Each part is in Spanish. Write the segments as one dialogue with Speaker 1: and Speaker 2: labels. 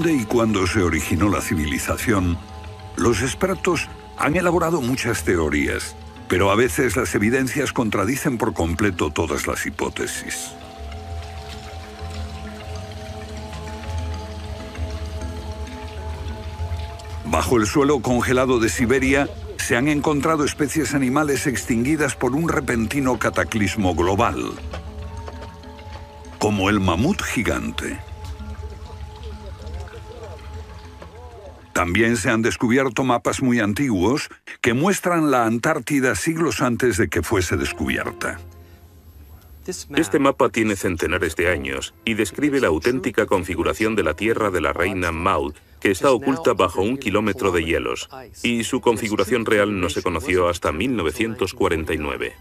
Speaker 1: dónde y cuándo se originó la civilización, los expertos han elaborado muchas teorías, pero a veces las evidencias contradicen por completo todas las hipótesis. Bajo el suelo congelado de Siberia se han encontrado especies animales extinguidas por un repentino cataclismo global, como el mamut gigante. También se han descubierto mapas muy antiguos que muestran la Antártida siglos antes de que fuese descubierta.
Speaker 2: Este mapa tiene centenares de años y describe la auténtica configuración de la Tierra de la reina Maud, que está oculta bajo un kilómetro de hielos, y su configuración real no se conoció hasta 1949.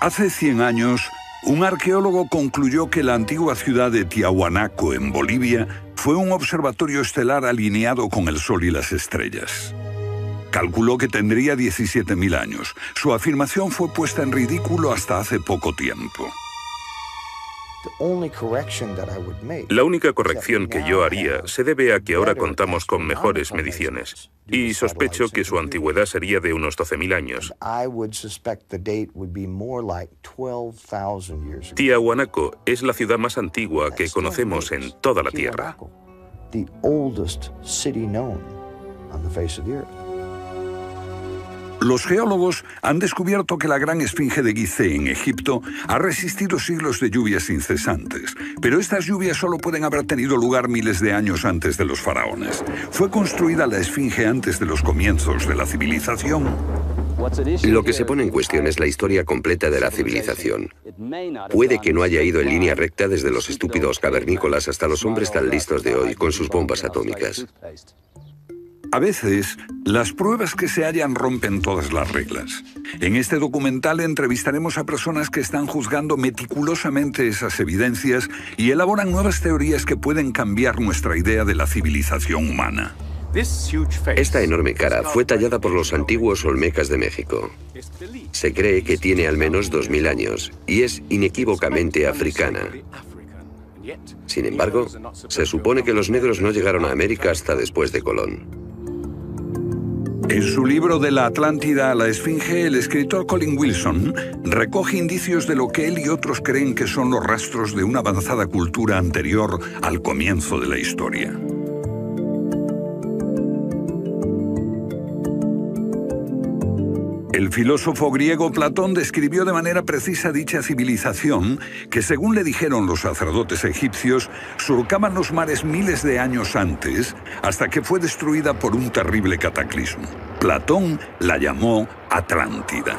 Speaker 1: Hace 100 años, un arqueólogo concluyó que la antigua ciudad de Tiahuanaco, en Bolivia, fue un observatorio estelar alineado con el Sol y las estrellas. Calculó que tendría 17.000 años. Su afirmación fue puesta en ridículo hasta hace poco tiempo.
Speaker 2: La única corrección que yo haría se debe a que ahora contamos con mejores mediciones. y sospecho que su antigüedad sería de unos 12.000 años. Tiahuanaco es la ciudad más antigua que conocemos en toda la Tierra.
Speaker 1: Los geólogos han descubierto que la gran esfinge de Gizeh en Egipto ha resistido siglos de lluvias incesantes, pero estas lluvias solo pueden haber tenido lugar miles de años antes de los faraones. ¿Fue construida la esfinge antes de los comienzos de la civilización?
Speaker 3: Lo que se pone en cuestión es la historia completa de la civilización. Puede que no haya ido en línea recta desde los estúpidos cavernícolas hasta los hombres tan listos de hoy con sus bombas atómicas.
Speaker 1: A veces, las pruebas que se hallan rompen todas las reglas. En este documental entrevistaremos a personas que están juzgando meticulosamente esas evidencias y elaboran nuevas teorías que pueden cambiar nuestra idea de la civilización humana.
Speaker 3: Esta enorme cara fue tallada por los antiguos olmecas de México. Se cree que tiene al menos 2.000 años y es inequívocamente africana. Sin embargo, se supone que los negros no llegaron a América hasta después de Colón.
Speaker 1: En su libro de la Atlántida a la Esfinge, el escritor Colin Wilson recoge indicios de lo que él y otros creen que son los rastros de una avanzada cultura anterior al comienzo de la historia. El filósofo griego Platón describió de manera precisa dicha civilización que, según le dijeron los sacerdotes egipcios, surcaban los mares miles de años antes hasta que fue destruida por un terrible cataclismo. Platón la llamó Atlántida.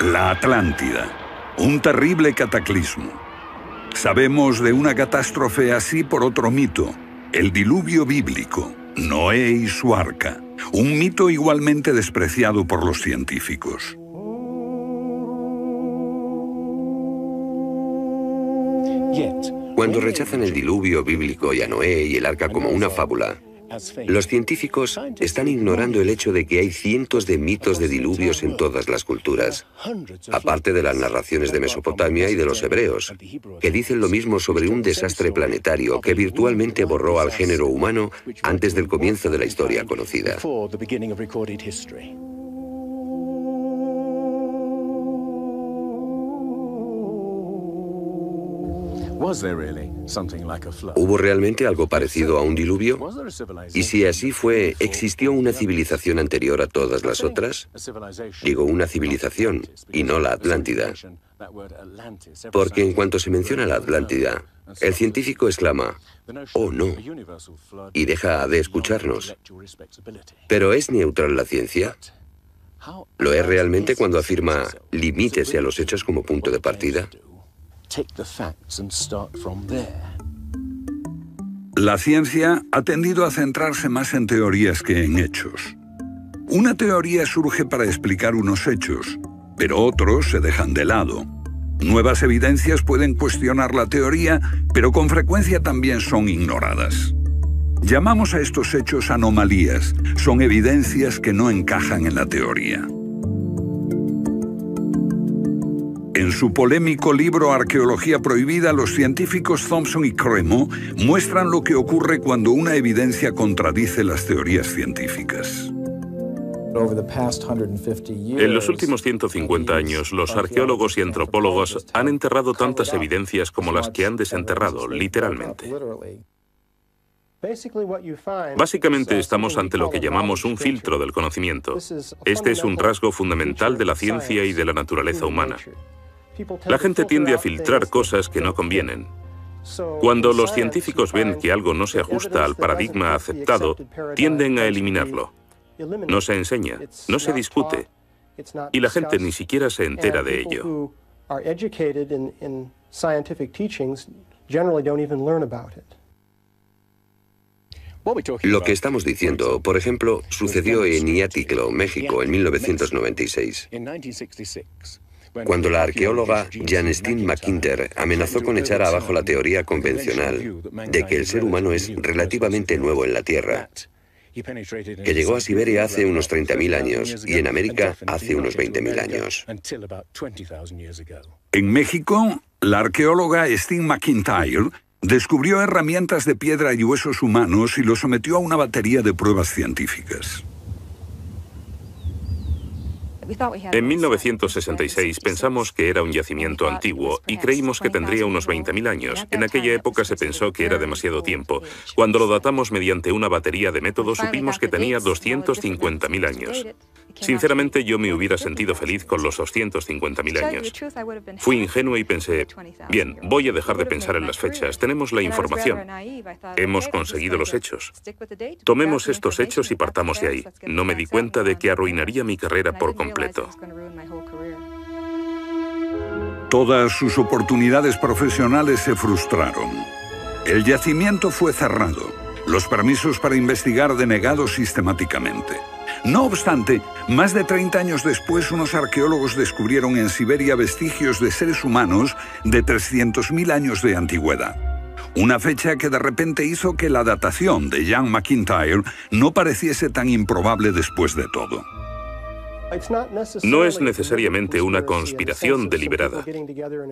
Speaker 1: La Atlántida un terrible cataclismo. Sabemos de una catástrofe así por otro mito, el diluvio bíblico, Noé y su arca, un mito igualmente despreciado por los científicos.
Speaker 3: Cuando rechazan el diluvio bíblico y a Noé y el arca como una fábula, los científicos están ignorando el hecho de que hay cientos de mitos de diluvios en todas las culturas, aparte de las narraciones de Mesopotamia y de los hebreos, que dicen lo mismo sobre un desastre planetario que virtualmente borró al género humano antes del comienzo de la historia conocida. ¿Hubo realmente algo parecido a un diluvio? Y si así fue, ¿existió una civilización anterior a todas las otras? Digo una civilización y no la Atlántida. Porque en cuanto se menciona la Atlántida, el científico exclama, oh no, y deja de escucharnos. ¿Pero es neutral la ciencia? ¿Lo es realmente cuando afirma limítese a los hechos como punto de partida?
Speaker 1: La ciencia ha tendido a centrarse más en teorías que en hechos. Una teoría surge para explicar unos hechos, pero otros se dejan de lado. Nuevas evidencias pueden cuestionar la teoría, pero con frecuencia también son ignoradas. Llamamos a estos hechos anomalías. Son evidencias que no encajan en la teoría. En su polémico libro Arqueología Prohibida, los científicos Thompson y Cremo muestran lo que ocurre cuando una evidencia contradice las teorías científicas.
Speaker 2: En los últimos 150 años, los arqueólogos y antropólogos han enterrado tantas evidencias como las que han desenterrado, literalmente. Básicamente estamos ante lo que llamamos un filtro del conocimiento. Este es un rasgo fundamental de la ciencia y de la naturaleza humana. La gente tiende a filtrar cosas que no convienen. Cuando los científicos ven que algo no se ajusta al paradigma aceptado, tienden a eliminarlo. No se enseña, no se discute, y la gente ni siquiera se entera de ello.
Speaker 3: Lo que estamos diciendo, por ejemplo, sucedió en Iaticlo, México, en 1996 cuando la arqueóloga Janestine McInter amenazó con echar abajo la teoría convencional de que el ser humano es relativamente nuevo en la Tierra, que llegó a Siberia hace unos 30.000 años y en América hace unos 20.000 años.
Speaker 1: En México, la arqueóloga Steve McIntyre descubrió herramientas de piedra y huesos humanos y los sometió a una batería de pruebas científicas.
Speaker 2: En 1966 pensamos que era un yacimiento antiguo y creímos que tendría unos 20.000 años. En aquella época se pensó que era demasiado tiempo. Cuando lo datamos mediante una batería de método supimos que tenía 250.000 años. Sinceramente yo me hubiera sentido feliz con los 250.000 años. Fui ingenuo y pensé, bien, voy a dejar de pensar en las fechas, tenemos la información. Hemos conseguido los hechos. Tomemos estos hechos y partamos de ahí. No me di cuenta de que arruinaría mi carrera por completo.
Speaker 1: Todas sus oportunidades profesionales se frustraron. El yacimiento fue cerrado, los permisos para investigar denegados sistemáticamente. No obstante, más de 30 años después, unos arqueólogos descubrieron en Siberia vestigios de seres humanos de 300.000 años de antigüedad. Una fecha que de repente hizo que la datación de Jan McIntyre no pareciese tan improbable después de todo.
Speaker 2: No es necesariamente una conspiración deliberada.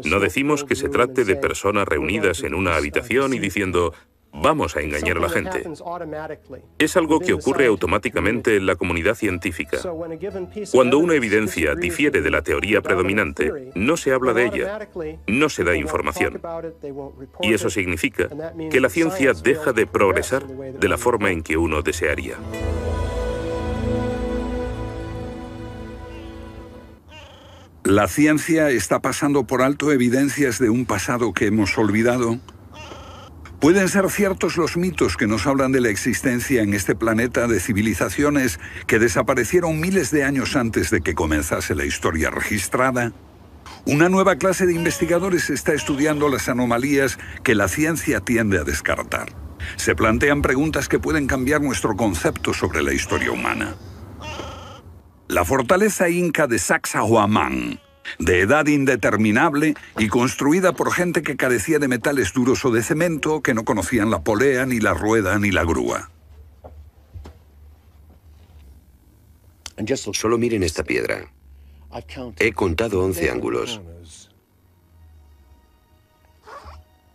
Speaker 2: No decimos que se trate de personas reunidas en una habitación y diciendo, vamos a engañar a la gente. Es algo que ocurre automáticamente en la comunidad científica. Cuando una evidencia difiere de la teoría predominante, no se habla de ella, no se da información. Y eso significa que la ciencia deja de progresar de la forma en que uno desearía.
Speaker 1: ¿La ciencia está pasando por alto evidencias de un pasado que hemos olvidado? ¿Pueden ser ciertos los mitos que nos hablan de la existencia en este planeta de civilizaciones que desaparecieron miles de años antes de que comenzase la historia registrada? Una nueva clase de investigadores está estudiando las anomalías que la ciencia tiende a descartar. Se plantean preguntas que pueden cambiar nuestro concepto sobre la historia humana. La fortaleza inca de Sacsayhuamán de edad indeterminable y construida por gente que carecía de metales duros o de cemento, que no conocían la polea, ni la rueda, ni la grúa.
Speaker 3: Solo miren esta piedra. He contado 11 ángulos.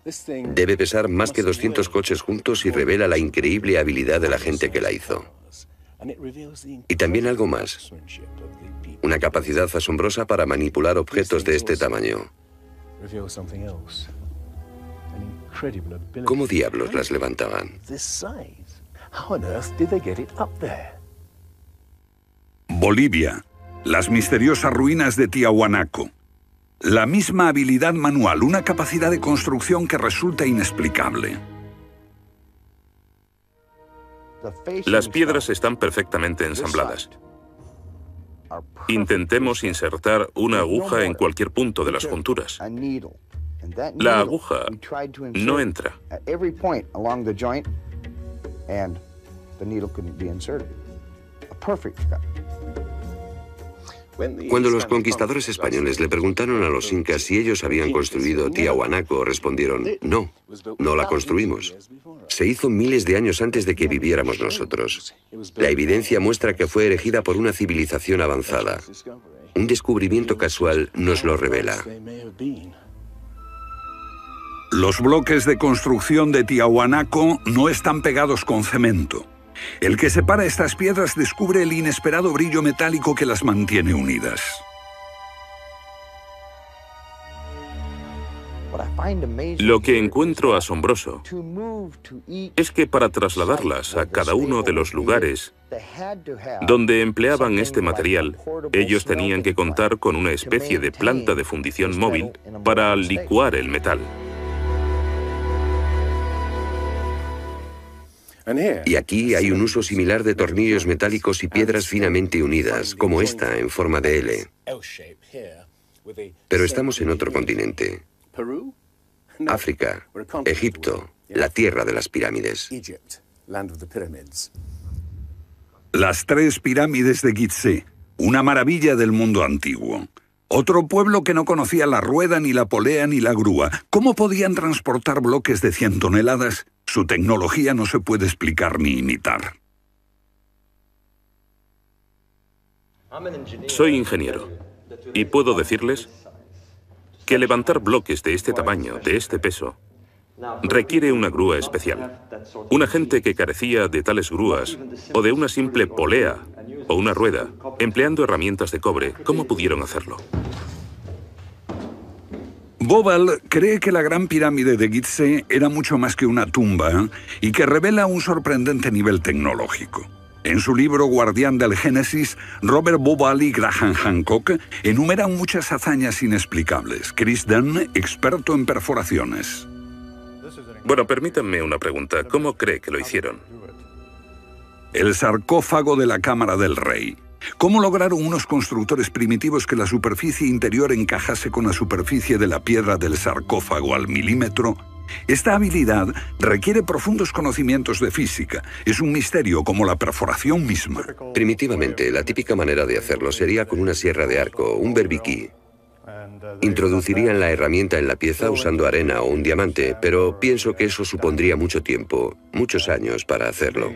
Speaker 3: Debe pesar más que 200 coches juntos y revela la increíble habilidad de la gente que la hizo. Y también algo más una capacidad asombrosa para manipular objetos de este tamaño. ¿Cómo diablos las levantaban?
Speaker 1: Bolivia, las misteriosas ruinas de Tiahuanaco. La misma habilidad manual, una capacidad de construcción que resulta inexplicable.
Speaker 2: Las piedras están perfectamente ensambladas. Intentemos insertar una aguja en cualquier punto de las junturas. La aguja no entra.
Speaker 3: Cuando los conquistadores españoles le preguntaron a los incas si ellos habían construido Tiahuanaco, respondieron, no, no la construimos. Se hizo miles de años antes de que viviéramos nosotros. La evidencia muestra que fue erigida por una civilización avanzada. Un descubrimiento casual nos lo revela.
Speaker 1: Los bloques de construcción de Tiahuanaco no están pegados con cemento. El que separa estas piedras descubre el inesperado brillo metálico que las mantiene unidas.
Speaker 2: Lo que encuentro asombroso es que para trasladarlas a cada uno de los lugares donde empleaban este material, ellos tenían que contar con una especie de planta de fundición móvil para licuar el metal.
Speaker 3: Y aquí hay un uso similar de tornillos metálicos y piedras finamente unidas, como esta en forma de L. Pero estamos en otro continente. África, Egipto, la tierra de las pirámides.
Speaker 1: Las tres pirámides de Gizeh, una maravilla del mundo antiguo. Otro pueblo que no conocía la rueda, ni la polea, ni la grúa. ¿Cómo podían transportar bloques de 100 toneladas? Su tecnología no se puede explicar ni imitar.
Speaker 2: Soy ingeniero y puedo decirles que levantar bloques de este tamaño, de este peso, requiere una grúa especial. Una gente que carecía de tales grúas o de una simple polea o una rueda, empleando herramientas de cobre, ¿cómo pudieron hacerlo?
Speaker 1: Bobal cree que la Gran Pirámide de Gizeh era mucho más que una tumba y que revela un sorprendente nivel tecnológico. En su libro Guardián del Génesis, Robert Bobal y Graham Hancock enumeran muchas hazañas inexplicables. Chris Dunn, experto en perforaciones.
Speaker 2: Bueno, permítanme una pregunta. ¿Cómo cree que lo hicieron?
Speaker 1: El sarcófago de la Cámara del Rey. ¿Cómo lograron unos constructores primitivos que la superficie interior encajase con la superficie de la piedra del sarcófago al milímetro? Esta habilidad requiere profundos conocimientos de física. Es un misterio como la perforación misma.
Speaker 3: Primitivamente, la típica manera de hacerlo sería con una sierra de arco, un berbiquí, Introducirían la herramienta en la pieza usando arena o un diamante, pero pienso que eso supondría mucho tiempo, muchos años para hacerlo.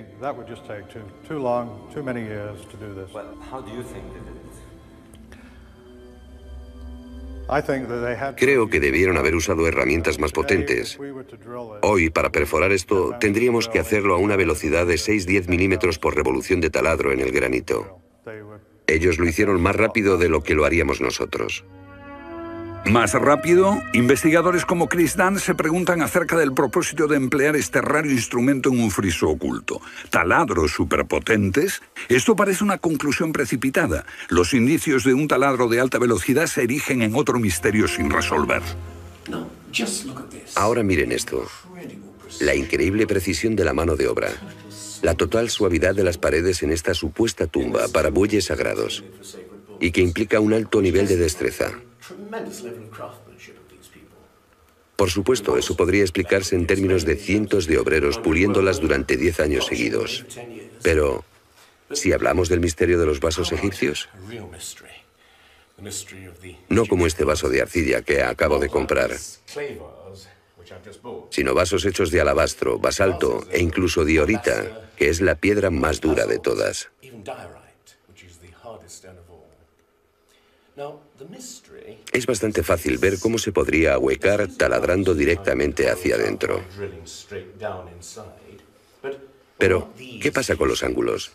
Speaker 3: Creo que debieron haber usado herramientas más potentes. Hoy, para perforar esto, tendríamos que hacerlo a una velocidad de 6-10 milímetros por revolución de taladro en el granito. Ellos lo hicieron más rápido de lo que lo haríamos nosotros.
Speaker 1: Más rápido, investigadores como Chris Dunn se preguntan acerca del propósito de emplear este raro instrumento en un friso oculto. Taladros superpotentes. Esto parece una conclusión precipitada. Los indicios de un taladro de alta velocidad se erigen en otro misterio sin resolver.
Speaker 3: Ahora miren esto. La increíble precisión de la mano de obra. La total suavidad de las paredes en esta supuesta tumba para bueyes sagrados. Y que implica un alto nivel de destreza. Por supuesto, eso podría explicarse en términos de cientos de obreros puliéndolas durante 10 años seguidos. Pero, si hablamos del misterio de los vasos egipcios, no como este vaso de arcilla que acabo de comprar, sino vasos hechos de alabastro, basalto e incluso diorita, que es la piedra más dura de todas. Es bastante fácil ver cómo se podría ahuecar taladrando directamente hacia adentro. Pero, ¿qué pasa con los ángulos?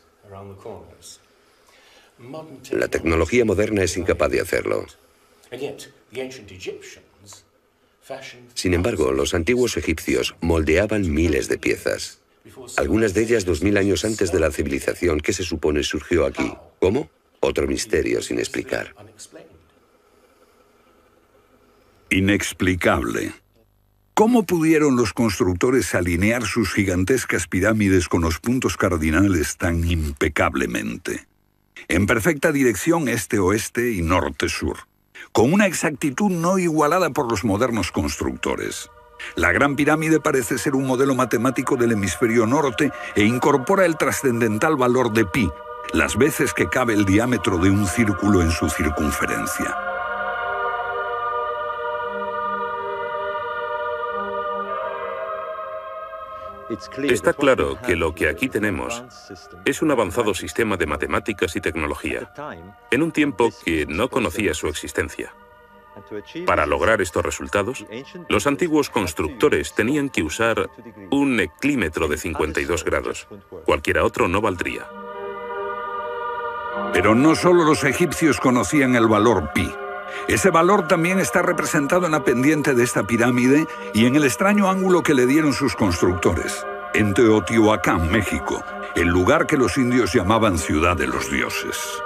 Speaker 3: La tecnología moderna es incapaz de hacerlo. Sin embargo, los antiguos egipcios moldeaban miles de piezas, algunas de ellas dos mil años antes de la civilización que se supone surgió aquí. ¿Cómo? Otro misterio sin explicar.
Speaker 1: Inexplicable. ¿Cómo pudieron los constructores alinear sus gigantescas pirámides con los puntos cardinales tan impecablemente? En perfecta dirección este-oeste y norte-sur, con una exactitud no igualada por los modernos constructores. La Gran Pirámide parece ser un modelo matemático del hemisferio norte e incorpora el trascendental valor de pi, las veces que cabe el diámetro de un círculo en su circunferencia.
Speaker 2: Está claro que lo que aquí tenemos es un avanzado sistema de matemáticas y tecnología, en un tiempo que no conocía su existencia. Para lograr estos resultados, los antiguos constructores tenían que usar un eclímetro de 52 grados. Cualquiera otro no valdría.
Speaker 1: Pero no solo los egipcios conocían el valor pi. Ese valor también está representado en la pendiente de esta pirámide y en el extraño ángulo que le dieron sus constructores, en Teotihuacán, México, el lugar que los indios llamaban ciudad de los dioses.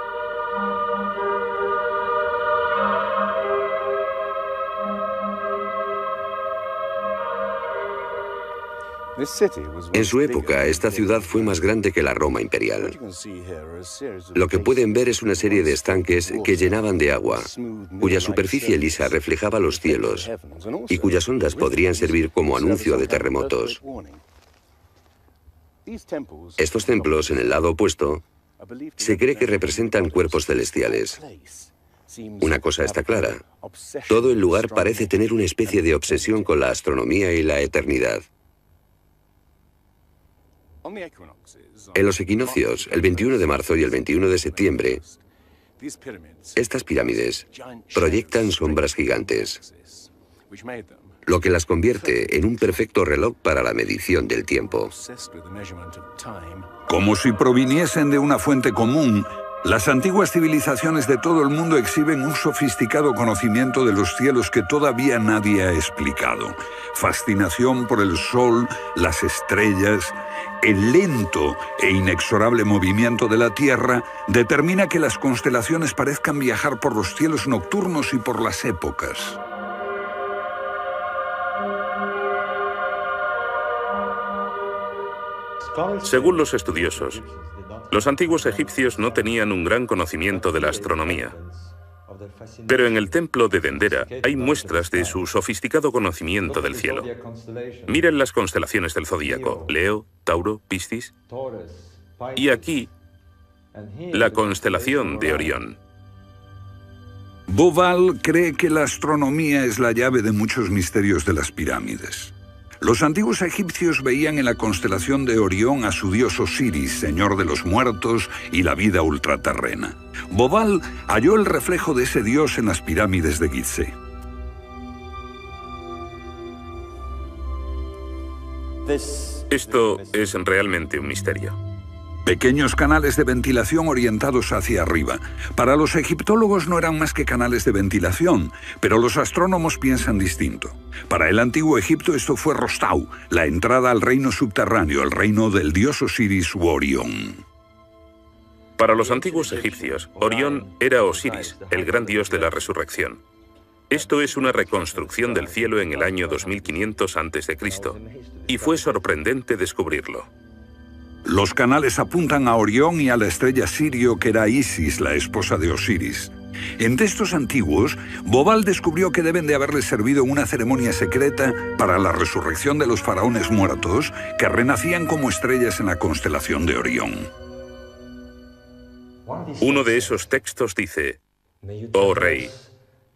Speaker 3: En su época, esta ciudad fue más grande que la Roma imperial. Lo que pueden ver es una serie de estanques que llenaban de agua, cuya superficie lisa reflejaba los cielos y cuyas ondas podrían servir como anuncio de terremotos. Estos templos, en el lado opuesto, se cree que representan cuerpos celestiales. Una cosa está clara. Todo el lugar parece tener una especie de obsesión con la astronomía y la eternidad. En los equinoccios, el 21 de marzo y el 21 de septiembre, estas pirámides proyectan sombras gigantes, lo que las convierte en un perfecto reloj para la medición del tiempo.
Speaker 1: Como si proviniesen de una fuente común, las antiguas civilizaciones de todo el mundo exhiben un sofisticado conocimiento de los cielos que todavía nadie ha explicado. Fascinación por el sol, las estrellas, el lento e inexorable movimiento de la Tierra determina que las constelaciones parezcan viajar por los cielos nocturnos y por las épocas.
Speaker 2: Según los estudiosos, los antiguos egipcios no tenían un gran conocimiento de la astronomía. Pero en el templo de Dendera hay muestras de su sofisticado conocimiento del cielo. Miren las constelaciones del zodíaco, Leo, Tauro, Piscis. Y aquí, la constelación de Orión.
Speaker 1: Boval cree que la astronomía es la llave de muchos misterios de las pirámides. Los antiguos egipcios veían en la constelación de Orión a su dios Osiris, señor de los muertos y la vida ultraterrena. Bobal halló el reflejo de ese dios en las pirámides de Gizeh.
Speaker 2: Esto es realmente un misterio.
Speaker 1: Pequeños canales de ventilación orientados hacia arriba. Para los egiptólogos no eran más que canales de ventilación, pero los astrónomos piensan distinto. Para el antiguo Egipto esto fue Rostau, la entrada al reino subterráneo, el reino del dios Osiris u Orión.
Speaker 2: Para los antiguos egipcios, Orión era Osiris, el gran dios de la resurrección. Esto es una reconstrucción del cielo en el año 2500 a.C., y fue sorprendente descubrirlo.
Speaker 1: Los canales apuntan a Orión y a la estrella Sirio, que era Isis, la esposa de Osiris. En textos antiguos, Bobal descubrió que deben de haberle servido una ceremonia secreta para la resurrección de los faraones muertos que renacían como estrellas en la constelación de Orión.
Speaker 2: Uno de esos textos dice, Oh rey,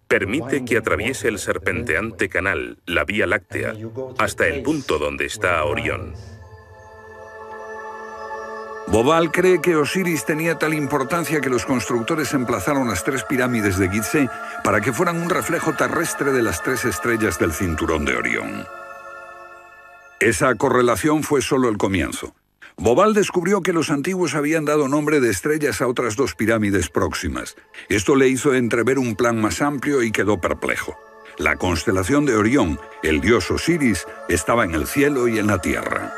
Speaker 2: permite que atraviese el serpenteante canal, la Vía Láctea, hasta el punto donde está Orión.
Speaker 1: Bobal cree que Osiris tenía tal importancia que los constructores emplazaron las tres pirámides de Gizeh para que fueran un reflejo terrestre de las tres estrellas del cinturón de Orión. Esa correlación fue solo el comienzo. Bobal descubrió que los antiguos habían dado nombre de estrellas a otras dos pirámides próximas. Esto le hizo entrever un plan más amplio y quedó perplejo. La constelación de Orión, el dios Osiris, estaba en el cielo y en la tierra.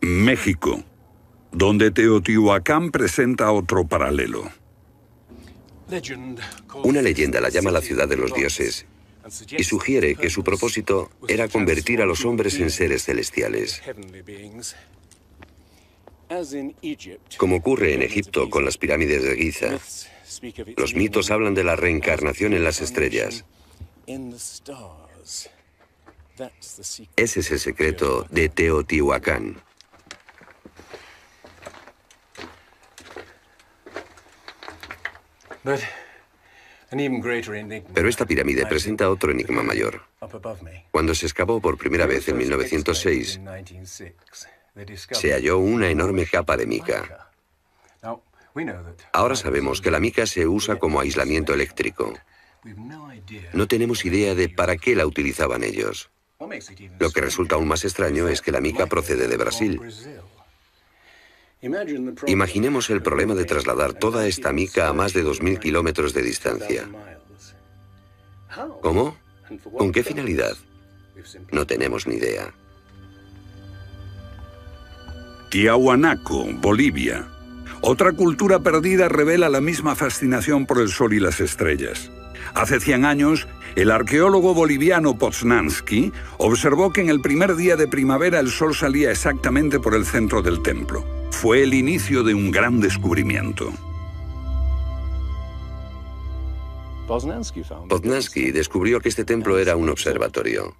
Speaker 1: México, donde Teotihuacán presenta otro paralelo.
Speaker 3: Una leyenda la llama la ciudad de los dioses y sugiere que su propósito era convertir a los hombres en seres celestiales. Como ocurre en Egipto con las pirámides de Giza, los mitos hablan de la reencarnación en las estrellas. Ese es el secreto de Teotihuacán. Pero esta pirámide presenta otro enigma mayor. Cuando se excavó por primera vez en 1906, se halló una enorme capa de mica. Ahora sabemos que la mica se usa como aislamiento eléctrico. No tenemos idea de para qué la utilizaban ellos. Lo que resulta aún más extraño es que la mica procede de Brasil. Imaginemos el problema de trasladar toda esta mica a más de 2.000 kilómetros de distancia. ¿Cómo? ¿Con qué finalidad? No tenemos ni idea.
Speaker 1: Tiahuanaco, Bolivia. Otra cultura perdida revela la misma fascinación por el sol y las estrellas. Hace 100 años, el arqueólogo boliviano Poznansky observó que en el primer día de primavera el sol salía exactamente por el centro del templo. Fue el inicio de un gran descubrimiento.
Speaker 3: Poznansky descubrió que este templo era un observatorio,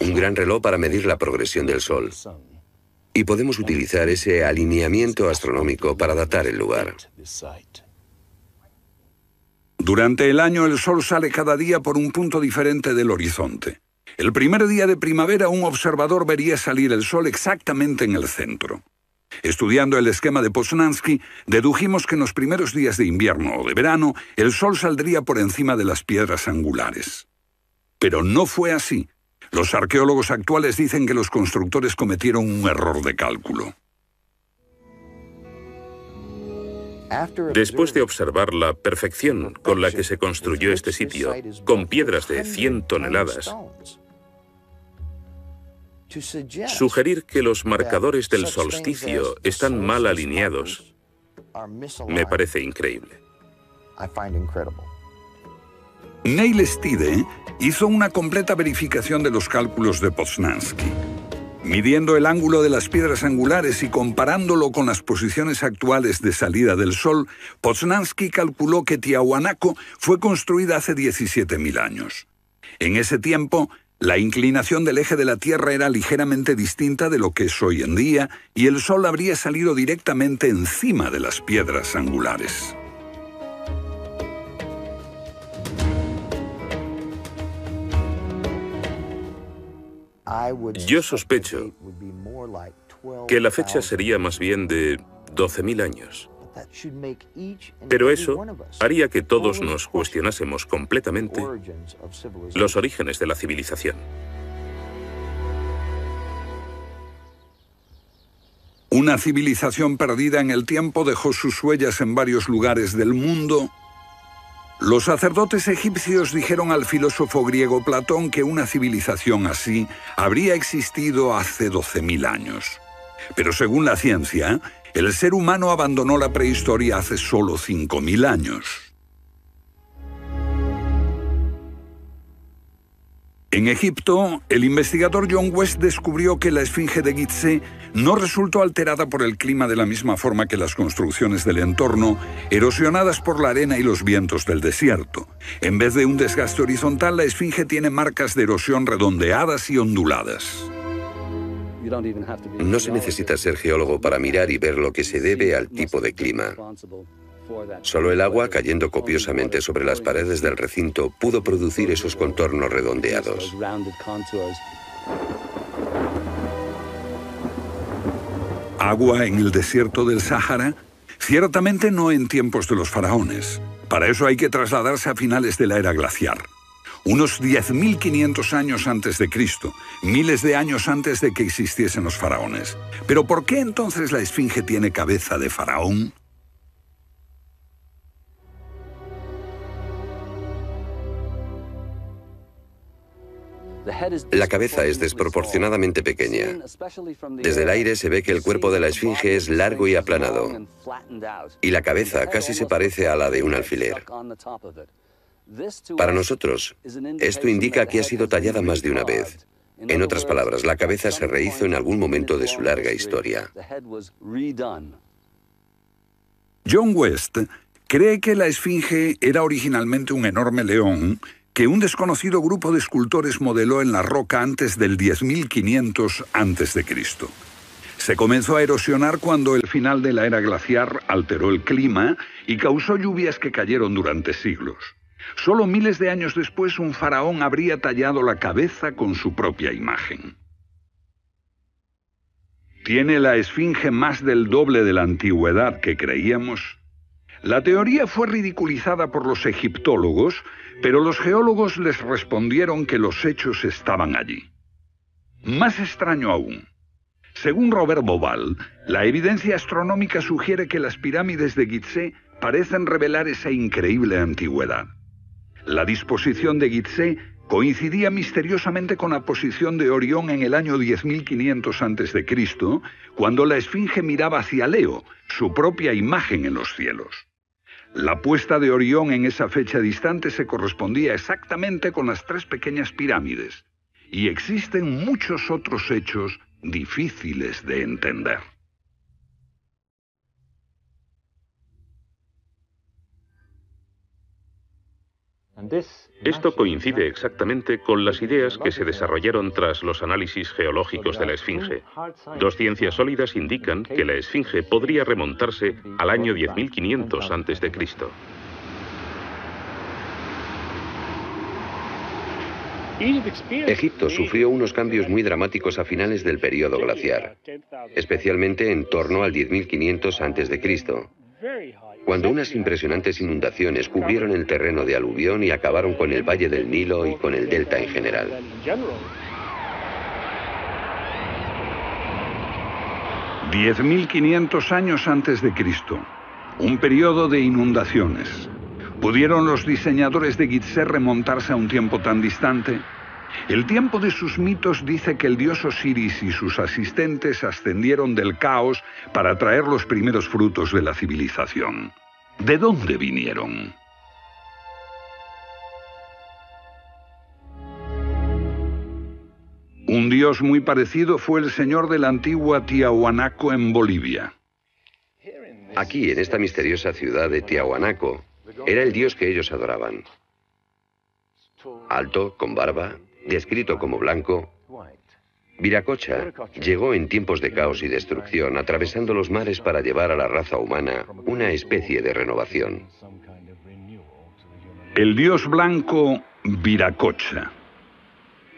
Speaker 3: un gran reloj para medir la progresión del sol. Y podemos utilizar ese alineamiento astronómico para datar el lugar.
Speaker 1: Durante el año el sol sale cada día por un punto diferente del horizonte. El primer día de primavera un observador vería salir el sol exactamente en el centro. Estudiando el esquema de Poznansky, dedujimos que en los primeros días de invierno o de verano el sol saldría por encima de las piedras angulares. Pero no fue así. Los arqueólogos actuales dicen que los constructores cometieron un error de cálculo.
Speaker 2: Después de observar la perfección con la que se construyó este sitio, con piedras de 100 toneladas, sugerir que los marcadores del solsticio están mal alineados me parece increíble.
Speaker 1: Neil Stide hizo una completa verificación de los cálculos de Poznansky. Midiendo el ángulo de las piedras angulares y comparándolo con las posiciones actuales de salida del Sol, Poznansky calculó que Tiahuanaco fue construida hace 17.000 años. En ese tiempo, la inclinación del eje de la Tierra era ligeramente distinta de lo que es hoy en día y el Sol habría salido directamente encima de las piedras angulares.
Speaker 2: Yo sospecho que la fecha sería más bien de 12.000 años. Pero eso haría que todos nos cuestionásemos completamente los orígenes de la civilización.
Speaker 1: Una civilización perdida en el tiempo dejó sus huellas en varios lugares del mundo los sacerdotes egipcios dijeron al filósofo griego Platón que una civilización así habría existido hace 12.000 años. Pero según la ciencia, el ser humano abandonó la prehistoria hace solo 5.000 años. En Egipto, el investigador John West descubrió que la esfinge de Gizeh no resultó alterada por el clima de la misma forma que las construcciones del entorno, erosionadas por la arena y los vientos del desierto. En vez de un desgaste horizontal, la esfinge tiene marcas de erosión redondeadas y onduladas.
Speaker 3: No se necesita ser geólogo para mirar y ver lo que se debe al tipo de clima. Solo el agua cayendo copiosamente sobre las paredes del recinto pudo producir esos contornos redondeados.
Speaker 1: ¿Agua en el desierto del Sáhara? Ciertamente no en tiempos de los faraones. Para eso hay que trasladarse a finales de la era glaciar. Unos 10.500 años antes de Cristo, miles de años antes de que existiesen los faraones. Pero ¿por qué entonces la esfinge tiene cabeza de faraón?
Speaker 3: La cabeza es desproporcionadamente pequeña. Desde el aire se ve que el cuerpo de la esfinge es largo y aplanado, y la cabeza casi se parece a la de un alfiler. Para nosotros, esto indica que ha sido tallada más de una vez. En otras palabras, la cabeza se rehizo en algún momento de su larga historia.
Speaker 1: John West cree que la esfinge era originalmente un enorme león que un desconocido grupo de escultores modeló en la roca antes del 10.500 a.C. Se comenzó a erosionar cuando el final de la era glaciar alteró el clima y causó lluvias que cayeron durante siglos. Solo miles de años después un faraón habría tallado la cabeza con su propia imagen. ¿Tiene la esfinge más del doble de la antigüedad que creíamos? La teoría fue ridiculizada por los egiptólogos, pero los geólogos les respondieron que los hechos estaban allí. Más extraño aún. Según Robert Boval, la evidencia astronómica sugiere que las pirámides de Gizeh parecen revelar esa increíble antigüedad. La disposición de Gizeh coincidía misteriosamente con la posición de Orión en el año 10.500 a.C., cuando la Esfinge miraba hacia Leo, su propia imagen en los cielos. La puesta de Orión en esa fecha distante se correspondía exactamente con las tres pequeñas pirámides, y existen muchos otros hechos difíciles de entender.
Speaker 2: Esto coincide exactamente con las ideas que se desarrollaron tras los análisis geológicos de la Esfinge. Dos ciencias sólidas indican que la Esfinge podría remontarse al año 10.500 a.C.
Speaker 3: Egipto sufrió unos cambios muy dramáticos a finales del periodo glaciar, especialmente en torno al 10.500 a.C cuando unas impresionantes inundaciones cubrieron el terreno de aluvión y acabaron con el Valle del Nilo y con el delta en general.
Speaker 1: «10.500 años antes de Cristo, un periodo de inundaciones. ¿Pudieron los diseñadores de Gizeh remontarse a un tiempo tan distante? El tiempo de sus mitos dice que el dios Osiris y sus asistentes ascendieron del caos para traer los primeros frutos de la civilización. ¿De dónde vinieron? Un dios muy parecido fue el señor de la antigua Tiahuanaco en Bolivia.
Speaker 3: Aquí, en esta misteriosa ciudad de Tiahuanaco, era el dios que ellos adoraban. Alto, con barba, descrito como blanco, Viracocha llegó en tiempos de caos y destrucción, atravesando los mares para llevar a la raza humana una especie de renovación.
Speaker 1: El dios blanco Viracocha.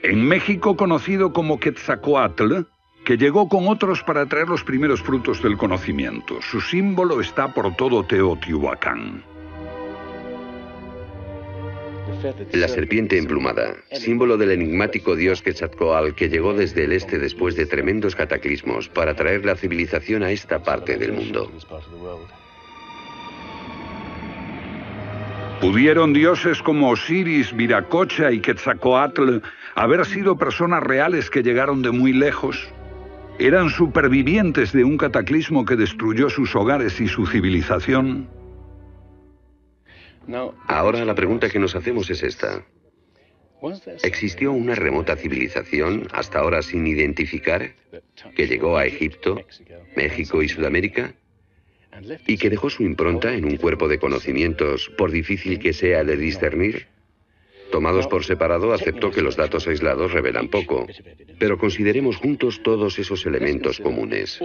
Speaker 1: En México conocido como Quetzalcoatl, que llegó con otros para traer los primeros frutos del conocimiento. Su símbolo está por todo Teotihuacán.
Speaker 3: La serpiente emplumada, símbolo del enigmático dios Quetzalcoatl que llegó desde el este después de tremendos cataclismos para traer la civilización a esta parte del mundo.
Speaker 1: ¿Pudieron dioses como Osiris, Viracocha y Quetzalcoatl haber sido personas reales que llegaron de muy lejos? ¿Eran supervivientes de un cataclismo que destruyó sus hogares y su civilización?
Speaker 3: Ahora la pregunta que nos hacemos es esta. ¿Existió una remota civilización, hasta ahora sin identificar, que llegó a Egipto, México y Sudamérica? ¿Y que dejó su impronta en un cuerpo de conocimientos, por difícil que sea de discernir? Tomados por separado, acepto que los datos aislados revelan poco, pero consideremos juntos todos esos elementos comunes.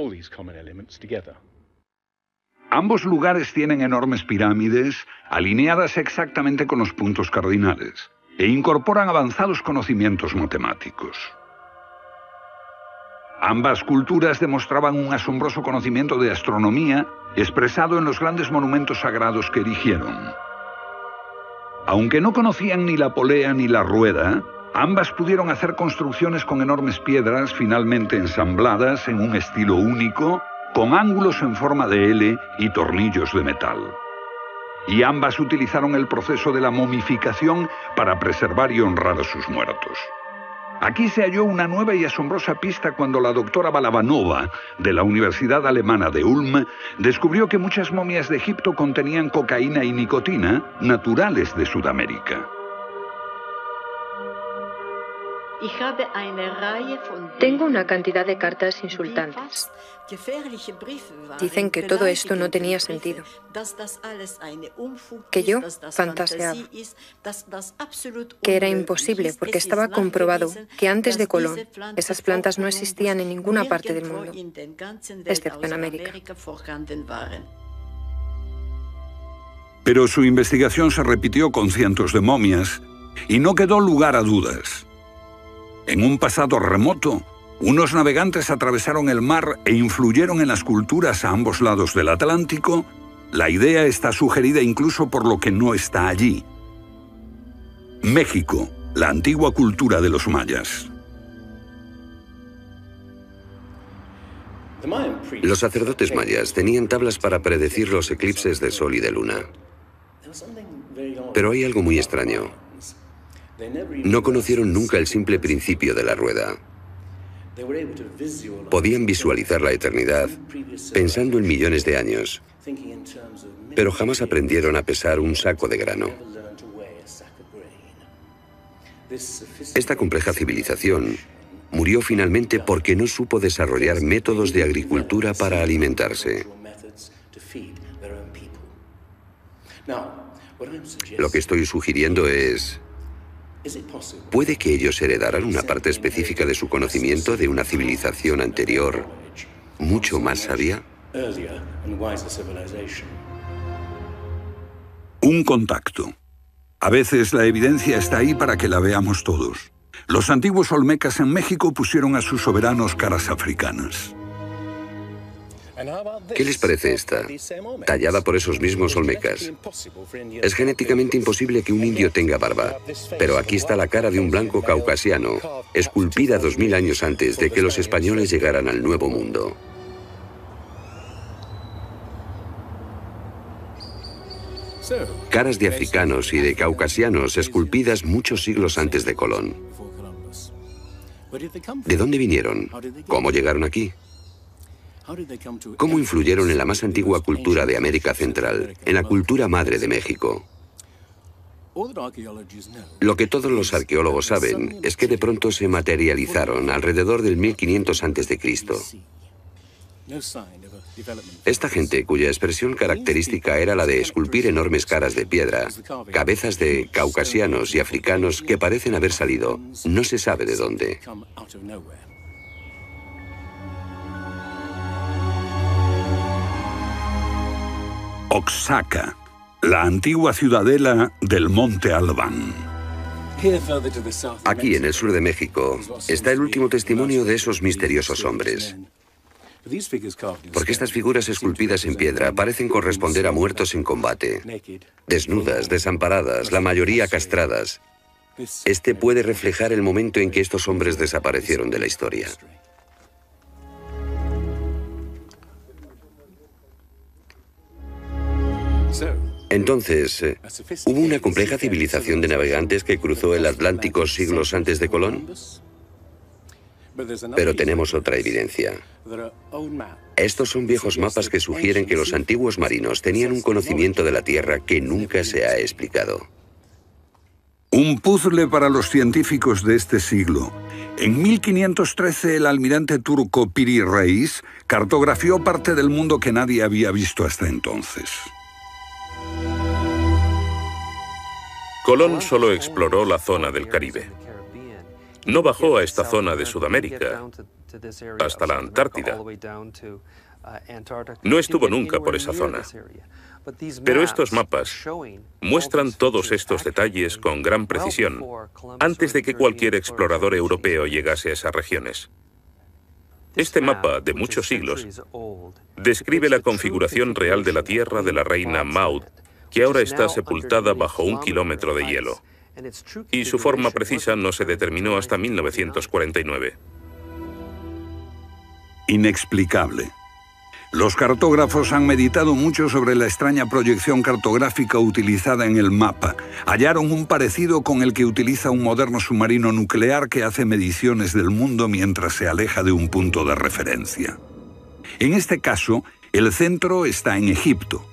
Speaker 1: Ambos lugares tienen enormes pirámides alineadas exactamente con los puntos cardinales e incorporan avanzados conocimientos matemáticos. Ambas culturas demostraban un asombroso conocimiento de astronomía expresado en los grandes monumentos sagrados que erigieron. Aunque no conocían ni la polea ni la rueda, ambas pudieron hacer construcciones con enormes piedras finalmente ensambladas en un estilo único con ángulos en forma de L y tornillos de metal. Y ambas utilizaron el proceso de la momificación para preservar y honrar a sus muertos. Aquí se halló una nueva y asombrosa pista cuando la doctora Balabanova, de la Universidad Alemana de Ulm, descubrió que muchas momias de Egipto contenían cocaína y nicotina naturales de Sudamérica.
Speaker 4: Tengo una cantidad de cartas insultantes. Dicen que todo esto no tenía sentido, que yo fantaseaba, que era imposible porque estaba comprobado que antes de Colón esas plantas no existían en ninguna parte del mundo, excepto en América.
Speaker 1: Pero su investigación se repitió con cientos de momias y no quedó lugar a dudas. En un pasado remoto, unos navegantes atravesaron el mar e influyeron en las culturas a ambos lados del Atlántico. La idea está sugerida incluso por lo que no está allí. México, la antigua cultura de los mayas.
Speaker 3: Los sacerdotes mayas tenían tablas para predecir los eclipses de sol y de luna. Pero hay algo muy extraño. No conocieron nunca el simple principio de la rueda. Podían visualizar la eternidad pensando en millones de años, pero jamás aprendieron a pesar un saco de grano. Esta compleja civilización murió finalmente porque no supo desarrollar métodos de agricultura para alimentarse. Lo que estoy sugiriendo es... ¿Puede que ellos heredaran una parte específica de su conocimiento de una civilización anterior, mucho más sabia?
Speaker 1: Un contacto. A veces la evidencia está ahí para que la veamos todos. Los antiguos olmecas en México pusieron a sus soberanos caras africanas.
Speaker 3: ¿Qué les parece esta? Tallada por esos mismos olmecas. Es genéticamente imposible que un indio tenga barba, pero aquí está la cara de un blanco caucasiano, esculpida dos mil años antes de que los españoles llegaran al Nuevo Mundo. Caras de africanos y de caucasianos esculpidas muchos siglos antes de Colón. ¿De dónde vinieron? ¿Cómo llegaron aquí? ¿Cómo influyeron en la más antigua cultura de América Central, en la cultura madre de México? Lo que todos los arqueólogos saben es que de pronto se materializaron alrededor del 1500 a.C. Esta gente, cuya expresión característica era la de esculpir enormes caras de piedra, cabezas de caucasianos y africanos que parecen haber salido, no se sabe de dónde.
Speaker 1: Oaxaca, la antigua ciudadela del Monte Albán.
Speaker 3: Aquí, en el sur de México, está el último testimonio de esos misteriosos hombres. Porque estas figuras esculpidas en piedra parecen corresponder a muertos en combate, desnudas, desamparadas, la mayoría castradas. Este puede reflejar el momento en que estos hombres desaparecieron de la historia. Entonces, eh, ¿hubo una compleja civilización de navegantes que cruzó el Atlántico siglos antes de Colón? Pero tenemos otra evidencia. Estos son viejos mapas que sugieren que los antiguos marinos tenían un conocimiento de la Tierra que nunca se ha explicado.
Speaker 1: Un puzzle para los científicos de este siglo. En 1513 el almirante turco Piri Reis cartografió parte del mundo que nadie había visto hasta entonces.
Speaker 2: Colón solo exploró la zona del Caribe. No bajó a esta zona de Sudamérica, hasta la Antártida. No estuvo nunca por esa zona. Pero estos mapas muestran todos estos detalles con gran precisión antes de que cualquier explorador europeo llegase a esas regiones. Este mapa, de muchos siglos, describe la configuración real de la Tierra de la reina Maud que ahora está sepultada bajo un kilómetro de hielo. Y su forma precisa no se determinó hasta 1949.
Speaker 1: Inexplicable. Los cartógrafos han meditado mucho sobre la extraña proyección cartográfica utilizada en el mapa. Hallaron un parecido con el que utiliza un moderno submarino nuclear que hace mediciones del mundo mientras se aleja de un punto de referencia. En este caso, el centro está en Egipto,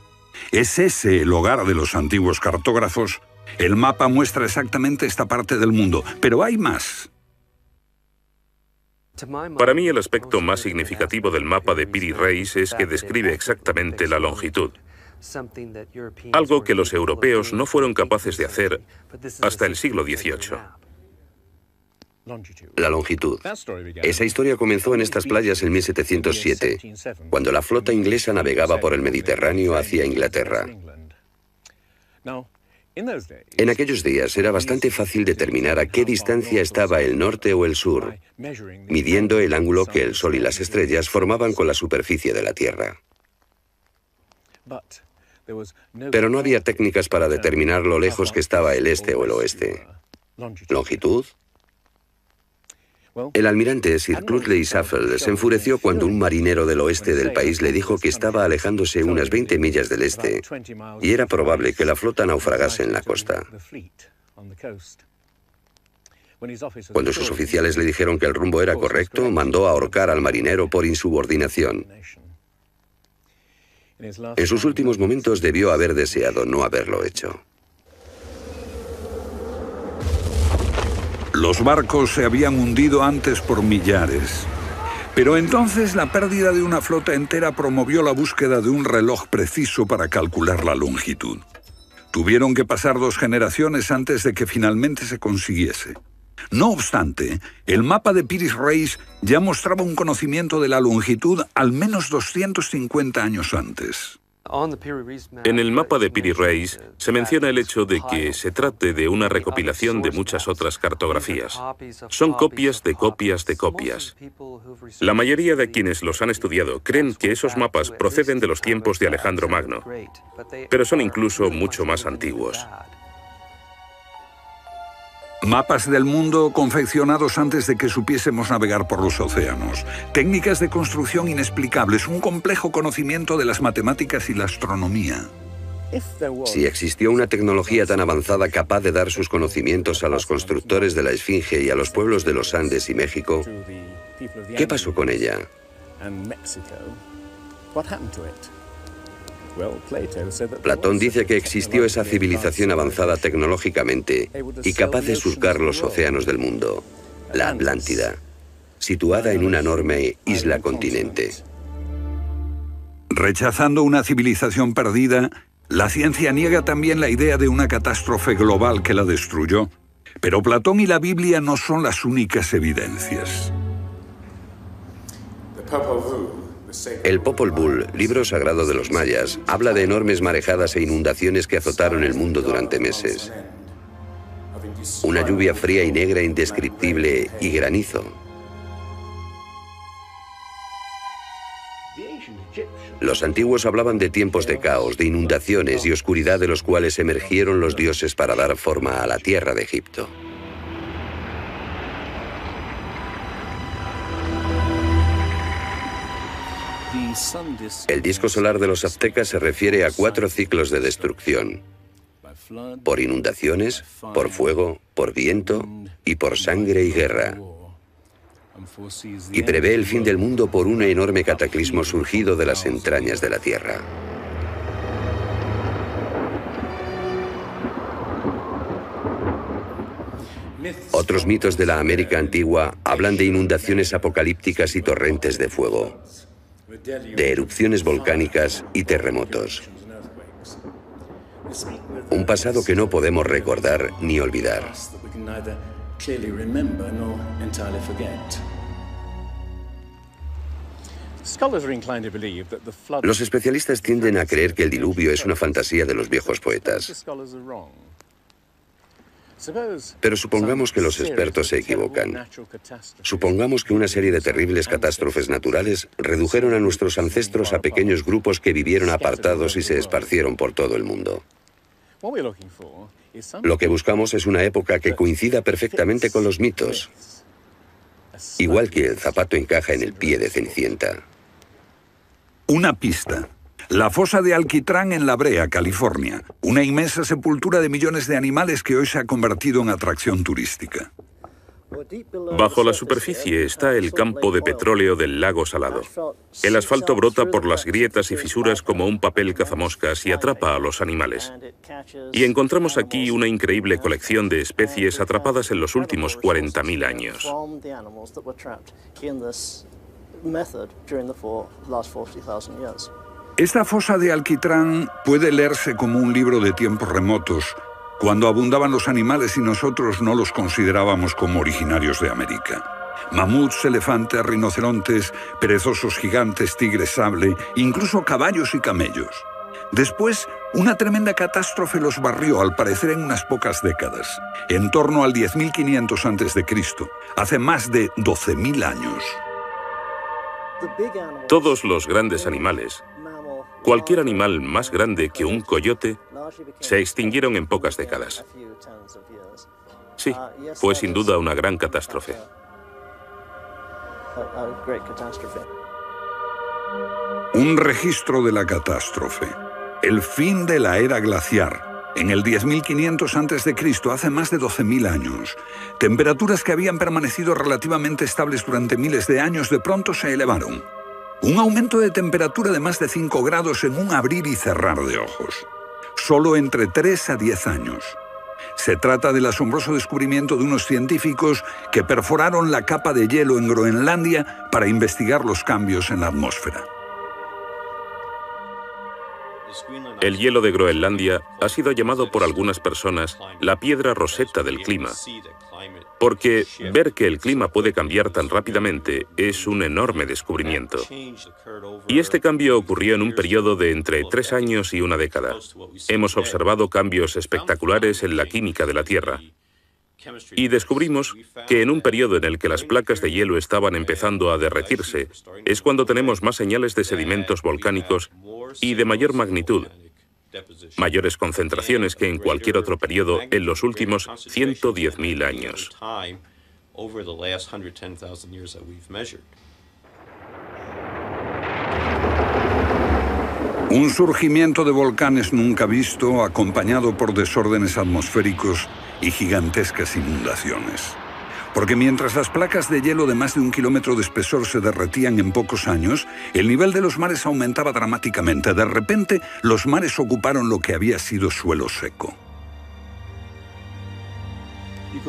Speaker 1: ¿Es ese el hogar de los antiguos cartógrafos? El mapa muestra exactamente esta parte del mundo, pero hay más.
Speaker 2: Para mí el aspecto más significativo del mapa de Piri Reis es que describe exactamente la longitud, algo que los europeos no fueron capaces de hacer hasta el siglo XVIII.
Speaker 3: La longitud. Esa historia comenzó en estas playas en 1707, cuando la flota inglesa navegaba por el Mediterráneo hacia Inglaterra. En aquellos días era bastante fácil determinar a qué distancia estaba el norte o el sur, midiendo el ángulo que el Sol y las estrellas formaban con la superficie de la Tierra. Pero no había técnicas para determinar lo lejos que estaba el este o el oeste. Longitud, el almirante Sir Clutley Safel se enfureció cuando un marinero del oeste del país le dijo que estaba alejándose unas 20 millas del este y era probable que la flota naufragase en la costa. Cuando sus oficiales le dijeron que el rumbo era correcto, mandó a ahorcar al marinero por insubordinación. En sus últimos momentos debió haber deseado no haberlo hecho.
Speaker 1: Los barcos se habían hundido antes por millares. Pero entonces la pérdida de una flota entera promovió la búsqueda de un reloj preciso para calcular la longitud. Tuvieron que pasar dos generaciones antes de que finalmente se consiguiese. No obstante, el mapa de Piris Reis ya mostraba un conocimiento de la longitud al menos 250 años antes.
Speaker 2: En el mapa de Piri Reis se menciona el hecho de que se trate de una recopilación de muchas otras cartografías. Son copias de copias de copias. La mayoría de quienes los han estudiado creen que esos mapas proceden de los tiempos de Alejandro Magno, pero son incluso mucho más antiguos.
Speaker 1: Mapas del mundo confeccionados antes de que supiésemos navegar por los océanos. Técnicas de construcción inexplicables, un complejo conocimiento de las matemáticas y la astronomía.
Speaker 3: Si existió una tecnología tan avanzada capaz de dar sus conocimientos a los constructores de la Esfinge y a los pueblos de los Andes y México, ¿qué pasó con ella? Platón dice que existió esa civilización avanzada tecnológicamente y capaz de surcar los océanos del mundo, la Atlántida, situada en una enorme isla-continente.
Speaker 1: Rechazando una civilización perdida, la ciencia niega también la idea de una catástrofe global que la destruyó. Pero Platón y la Biblia no son las únicas evidencias.
Speaker 3: El Popol Vuh, libro sagrado de los mayas, habla de enormes marejadas e inundaciones que azotaron el mundo durante meses. Una lluvia fría y negra indescriptible y granizo. Los antiguos hablaban de tiempos de caos, de inundaciones y oscuridad de los cuales emergieron los dioses para dar forma a la tierra de Egipto. El disco solar de los aztecas se refiere a cuatro ciclos de destrucción. Por inundaciones, por fuego, por viento y por sangre y guerra. Y prevé el fin del mundo por un enorme cataclismo surgido de las entrañas de la Tierra. Otros mitos de la América antigua hablan de inundaciones apocalípticas y torrentes de fuego de erupciones volcánicas y terremotos. Un pasado que no podemos recordar ni olvidar. Los especialistas tienden a creer que el diluvio es una fantasía de los viejos poetas. Pero supongamos que los expertos se equivocan. Supongamos que una serie de terribles catástrofes naturales redujeron a nuestros ancestros a pequeños grupos que vivieron apartados y se esparcieron por todo el mundo. Lo que buscamos es una época que coincida perfectamente con los mitos, igual que el zapato encaja en el pie de Cenicienta.
Speaker 1: Una pista. La fosa de Alquitrán en La Brea, California, una inmensa sepultura de millones de animales que hoy se ha convertido en atracción turística.
Speaker 2: Bajo la superficie está el campo de petróleo del lago Salado. El asfalto brota por las grietas y fisuras como un papel cazamoscas y atrapa a los animales. Y encontramos aquí una increíble colección de especies atrapadas en los últimos 40.000 años.
Speaker 1: Esta fosa de alquitrán puede leerse como un libro de tiempos remotos, cuando abundaban los animales y nosotros no los considerábamos como originarios de América. Mamuts, elefantes, rinocerontes, perezosos gigantes, tigres sable, incluso caballos y camellos. Después, una tremenda catástrofe los barrió, al parecer en unas pocas décadas, en torno al 10.500 a.C., hace más de 12.000 años.
Speaker 2: Todos los grandes animales, cualquier animal más grande que un coyote, se extinguieron en pocas décadas. Sí, fue sin duda una gran catástrofe.
Speaker 1: Un registro de la catástrofe. El fin de la era glaciar. En el 10.500 a.C., hace más de 12.000 años, temperaturas que habían permanecido relativamente estables durante miles de años de pronto se elevaron. Un aumento de temperatura de más de 5 grados en un abrir y cerrar de ojos. Solo entre 3 a 10 años. Se trata del asombroso descubrimiento de unos científicos que perforaron la capa de hielo en Groenlandia para investigar los cambios en la atmósfera.
Speaker 2: El hielo de Groenlandia ha sido llamado por algunas personas la piedra roseta del clima, porque ver que el clima puede cambiar tan rápidamente es un enorme descubrimiento. Y este cambio ocurrió en un periodo de entre tres años y una década. Hemos observado cambios espectaculares en la química de la Tierra. Y descubrimos que en un periodo en el que las placas de hielo estaban empezando a derretirse, es cuando tenemos más señales de sedimentos volcánicos y de mayor magnitud, mayores concentraciones que en cualquier otro periodo en los últimos 110.000 años.
Speaker 1: Un surgimiento de volcanes nunca visto, acompañado por desórdenes atmosféricos y gigantescas inundaciones porque mientras las placas de hielo de más de un kilómetro de espesor se derretían en pocos años, el nivel de los mares aumentaba dramáticamente. De repente, los mares ocuparon lo que había sido suelo seco.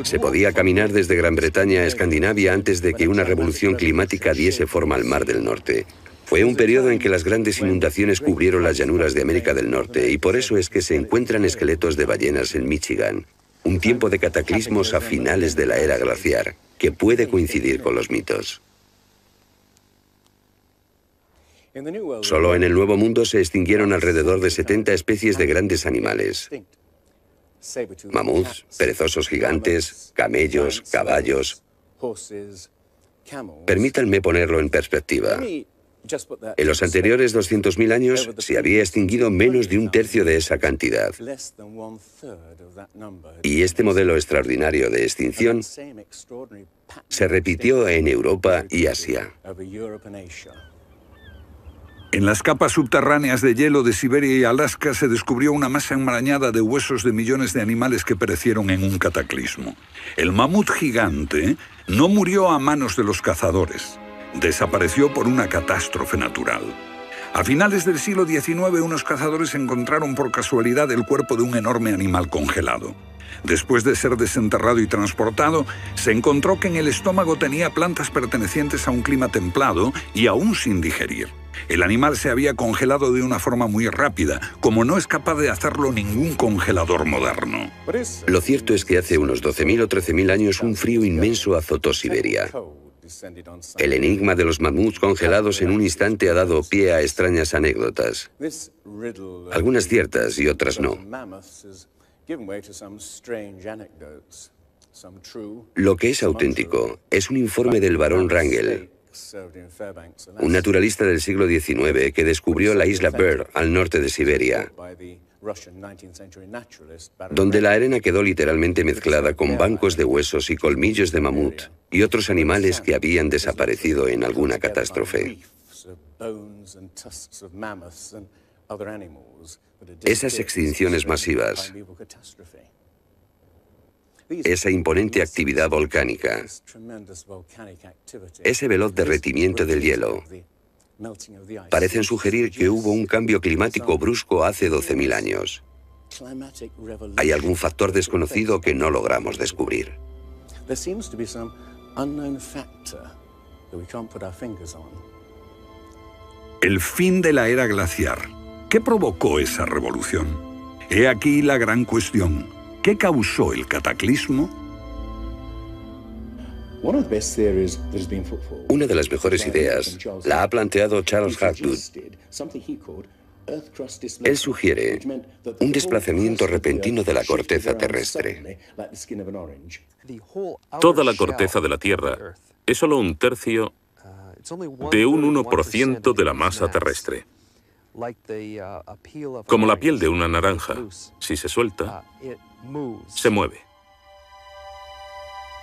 Speaker 3: Se podía caminar desde Gran Bretaña a Escandinavia antes de que una revolución climática diese forma al Mar del Norte. Fue un periodo en que las grandes inundaciones cubrieron las llanuras de América del Norte y por eso es que se encuentran esqueletos de ballenas en Michigan, un tiempo de cataclismos a finales de la era glaciar, que puede coincidir con los mitos. Solo en el Nuevo Mundo se extinguieron alrededor de 70 especies de grandes animales. Mamuts, perezosos gigantes, camellos, caballos. Permítanme ponerlo en perspectiva. En los anteriores 200.000 años se había extinguido menos de un tercio de esa cantidad. Y este modelo extraordinario de extinción se repitió en Europa y Asia.
Speaker 1: En las capas subterráneas de hielo de Siberia y Alaska se descubrió una masa enmarañada de huesos de millones de animales que perecieron en un cataclismo. El mamut gigante no murió a manos de los cazadores desapareció por una catástrofe natural. A finales del siglo XIX, unos cazadores encontraron por casualidad el cuerpo de un enorme animal congelado. Después de ser desenterrado y transportado, se encontró que en el estómago tenía plantas pertenecientes a un clima templado y aún sin digerir. El animal se había congelado de una forma muy rápida, como no es capaz de hacerlo ningún congelador moderno.
Speaker 3: Lo cierto es que hace unos 12.000 o 13.000 años un frío inmenso azotó Siberia. El enigma de los mamuts congelados en un instante ha dado pie a extrañas anécdotas. Algunas ciertas y otras no. Lo que es auténtico es un informe del barón Rangel, un naturalista del siglo XIX que descubrió la isla Bird al norte de Siberia donde la arena quedó literalmente mezclada con bancos de huesos y colmillos de mamut y otros animales que habían desaparecido en alguna catástrofe. Esas extinciones masivas. esa imponente actividad volcánica, ese veloz derretimiento del hielo, parecen sugerir que hubo un cambio climático brusco hace 12.000 años. Hay algún factor desconocido que no logramos descubrir.
Speaker 1: El fin de la era glaciar. ¿Qué provocó esa revolución? He aquí la gran cuestión. ¿Qué causó el cataclismo?
Speaker 3: Una de las mejores ideas la ha planteado Charles Hapgood. Él sugiere un desplazamiento repentino de la corteza terrestre.
Speaker 2: Toda la corteza de la Tierra es solo un tercio de un 1% de la masa terrestre. Como la piel de una naranja, si se suelta, se mueve.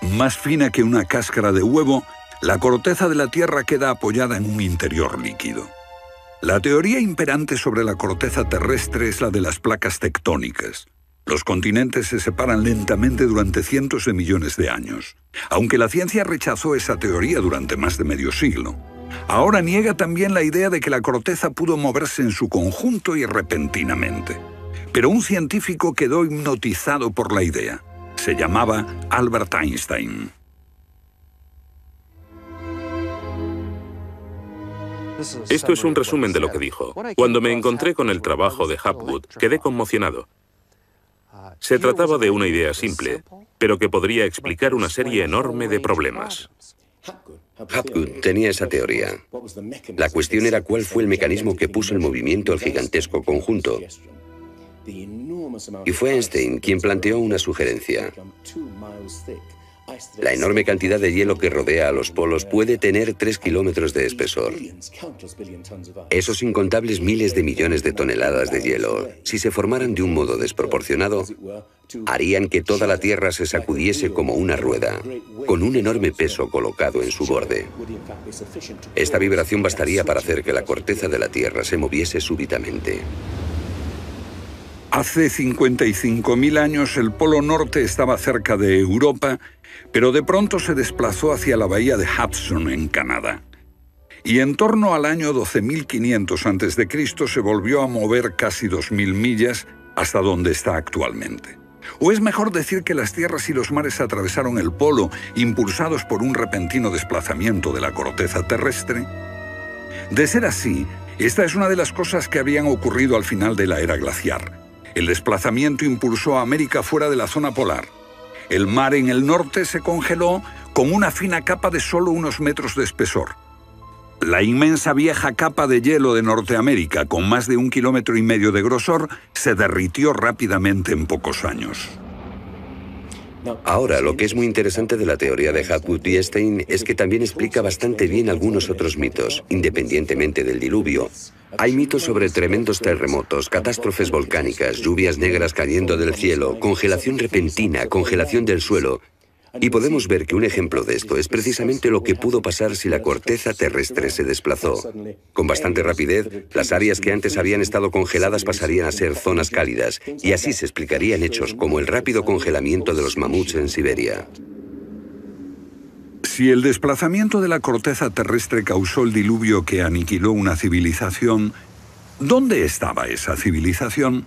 Speaker 1: Más fina que una cáscara de huevo, la corteza de la Tierra queda apoyada en un interior líquido. La teoría imperante sobre la corteza terrestre es la de las placas tectónicas. Los continentes se separan lentamente durante cientos de millones de años, aunque la ciencia rechazó esa teoría durante más de medio siglo. Ahora niega también la idea de que la corteza pudo moverse en su conjunto y repentinamente. Pero un científico quedó hipnotizado por la idea. Se llamaba Albert Einstein.
Speaker 2: Esto es un resumen de lo que dijo. Cuando me encontré con el trabajo de Hapgood, quedé conmocionado. Se trataba de una idea simple, pero que podría explicar una serie enorme de problemas.
Speaker 3: Hapgood tenía esa teoría. La cuestión era cuál fue el mecanismo que puso en movimiento el gigantesco conjunto. Y fue Einstein quien planteó una sugerencia. La enorme cantidad de hielo que rodea a los polos puede tener 3 kilómetros de espesor. Esos incontables miles de millones de toneladas de hielo, si se formaran de un modo desproporcionado, harían que toda la Tierra se sacudiese como una rueda, con un enorme peso colocado en su borde. Esta vibración bastaría para hacer que la corteza de la Tierra se moviese súbitamente.
Speaker 1: Hace 55.000 años el Polo Norte estaba cerca de Europa, pero de pronto se desplazó hacia la bahía de Hudson, en Canadá. Y en torno al año 12.500 a.C. se volvió a mover casi 2.000 millas hasta donde está actualmente. ¿O es mejor decir que las tierras y los mares atravesaron el polo impulsados por un repentino desplazamiento de la corteza terrestre? De ser así, esta es una de las cosas que habían ocurrido al final de la era glaciar. El desplazamiento impulsó a América fuera de la zona polar. El mar en el norte se congeló con una fina capa de solo unos metros de espesor. La inmensa vieja capa de hielo de Norteamérica, con más de un kilómetro y medio de grosor, se derritió rápidamente en pocos años.
Speaker 3: Ahora, lo que es muy interesante de la teoría de Hapgood y Stein es que también explica bastante bien algunos otros mitos, independientemente del diluvio, hay mitos sobre tremendos terremotos, catástrofes volcánicas, lluvias negras cayendo del cielo, congelación repentina, congelación del suelo. Y podemos ver que un ejemplo de esto es precisamente lo que pudo pasar si la corteza terrestre se desplazó. Con bastante rapidez, las áreas que antes habían estado congeladas pasarían a ser zonas cálidas, y así se explicarían hechos como el rápido congelamiento de los mamuts en Siberia.
Speaker 1: Si el desplazamiento de la corteza terrestre causó el diluvio que aniquiló una civilización, ¿dónde estaba esa civilización?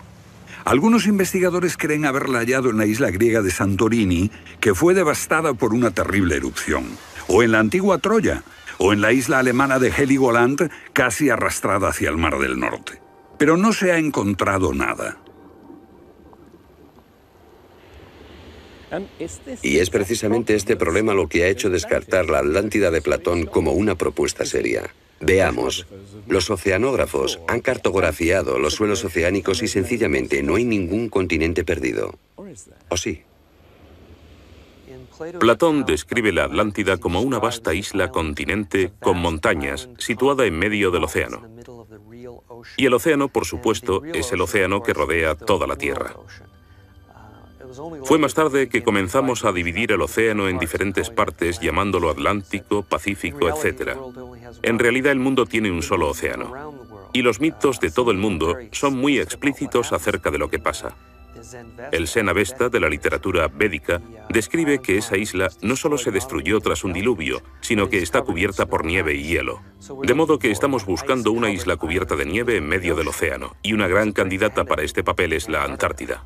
Speaker 1: Algunos investigadores creen haberla hallado en la isla griega de Santorini, que fue devastada por una terrible erupción, o en la antigua Troya, o en la isla alemana de Heligoland, casi arrastrada hacia el Mar del Norte. Pero no se ha encontrado nada.
Speaker 3: Y es precisamente este problema lo que ha hecho descartar la Atlántida de Platón como una propuesta seria. Veamos, los oceanógrafos han cartografiado los suelos oceánicos y sencillamente no hay ningún continente perdido. ¿O sí?
Speaker 2: Platón describe la Atlántida como una vasta isla continente con montañas situada en medio del océano. Y el océano, por supuesto, es el océano que rodea toda la Tierra. Fue más tarde que comenzamos a dividir el océano en diferentes partes llamándolo Atlántico, Pacífico, etc. En realidad el mundo tiene un solo océano. Y los mitos de todo el mundo son muy explícitos acerca de lo que pasa. El Senavesta de la literatura védica describe que esa isla no solo se destruyó tras un diluvio, sino que está cubierta por nieve y hielo. De modo que estamos buscando una isla cubierta de nieve en medio del océano, y una gran candidata para este papel es la Antártida.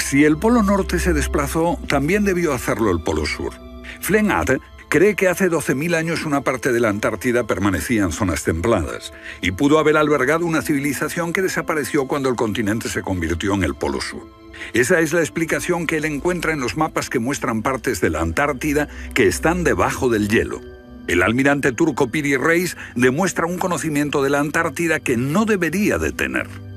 Speaker 1: Si el Polo Norte se desplazó, también debió hacerlo el Polo Sur. Flenat cree que hace 12.000 años una parte de la Antártida permanecía en zonas templadas y pudo haber albergado una civilización que desapareció cuando el continente se convirtió en el Polo Sur. Esa es la explicación que él encuentra en los mapas que muestran partes de la Antártida que están debajo del hielo. El almirante turco Piri Reis demuestra un conocimiento de la Antártida que no debería de tener.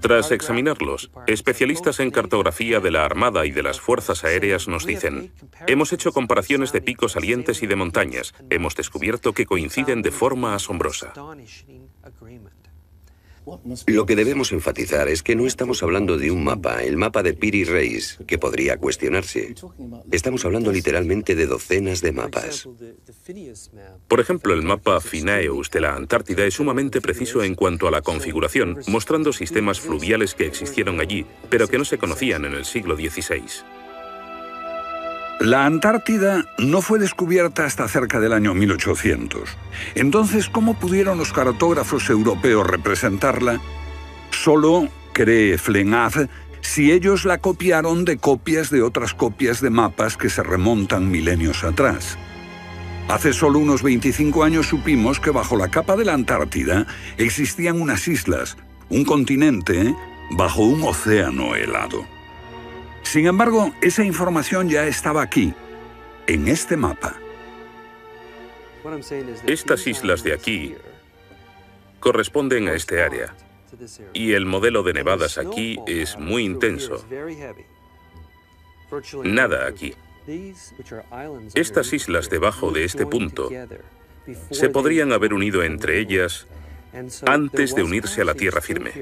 Speaker 2: Tras examinarlos, especialistas en cartografía de la Armada y de las Fuerzas Aéreas nos dicen, hemos hecho comparaciones de picos salientes y de montañas, hemos descubierto que coinciden de forma asombrosa.
Speaker 3: Lo que debemos enfatizar es que no estamos hablando de un mapa, el mapa de Piri Reis, que podría cuestionarse. Estamos hablando literalmente de docenas de mapas.
Speaker 2: Por ejemplo, el mapa Phineus de la Antártida es sumamente preciso en cuanto a la configuración, mostrando sistemas fluviales que existieron allí, pero que no se conocían en el siglo XVI.
Speaker 1: La Antártida no fue descubierta hasta cerca del año 1800. Entonces, ¿cómo pudieron los cartógrafos europeos representarla? Solo, cree Flenaz, si ellos la copiaron de copias de otras copias de mapas que se remontan milenios atrás. Hace solo unos 25 años supimos que bajo la capa de la Antártida existían unas islas, un continente, bajo un océano helado. Sin embargo, esa información ya estaba aquí, en este mapa.
Speaker 2: Estas islas de aquí corresponden a este área. Y el modelo de nevadas aquí es muy intenso. Nada aquí. Estas islas debajo de este punto se podrían haber unido entre ellas antes de unirse a la tierra firme.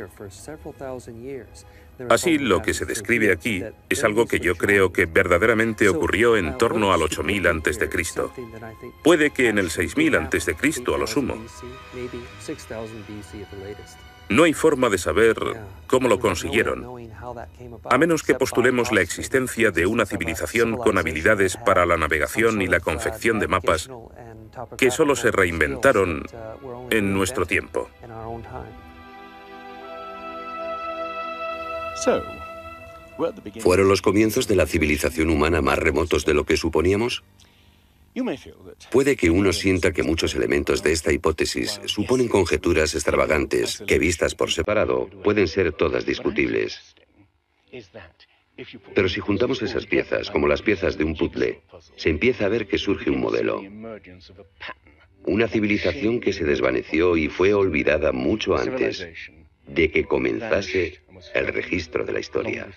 Speaker 2: Así, lo que se describe aquí es algo que yo creo que verdaderamente ocurrió en torno al 8000 a.C. Puede que en el 6000 a.C. a lo sumo. No hay forma de saber cómo lo consiguieron, a menos que postulemos la existencia de una civilización con habilidades para la navegación y la confección de mapas que solo se reinventaron en nuestro tiempo.
Speaker 3: ¿Fueron los comienzos de la civilización humana más remotos de lo que suponíamos? Puede que uno sienta que muchos elementos de esta hipótesis suponen conjeturas extravagantes que vistas por separado pueden ser todas discutibles. Pero si juntamos esas piezas como las piezas de un puzzle, se empieza a ver que surge un modelo. Una civilización que se desvaneció y fue olvidada mucho antes de que comenzase el registro de la historia.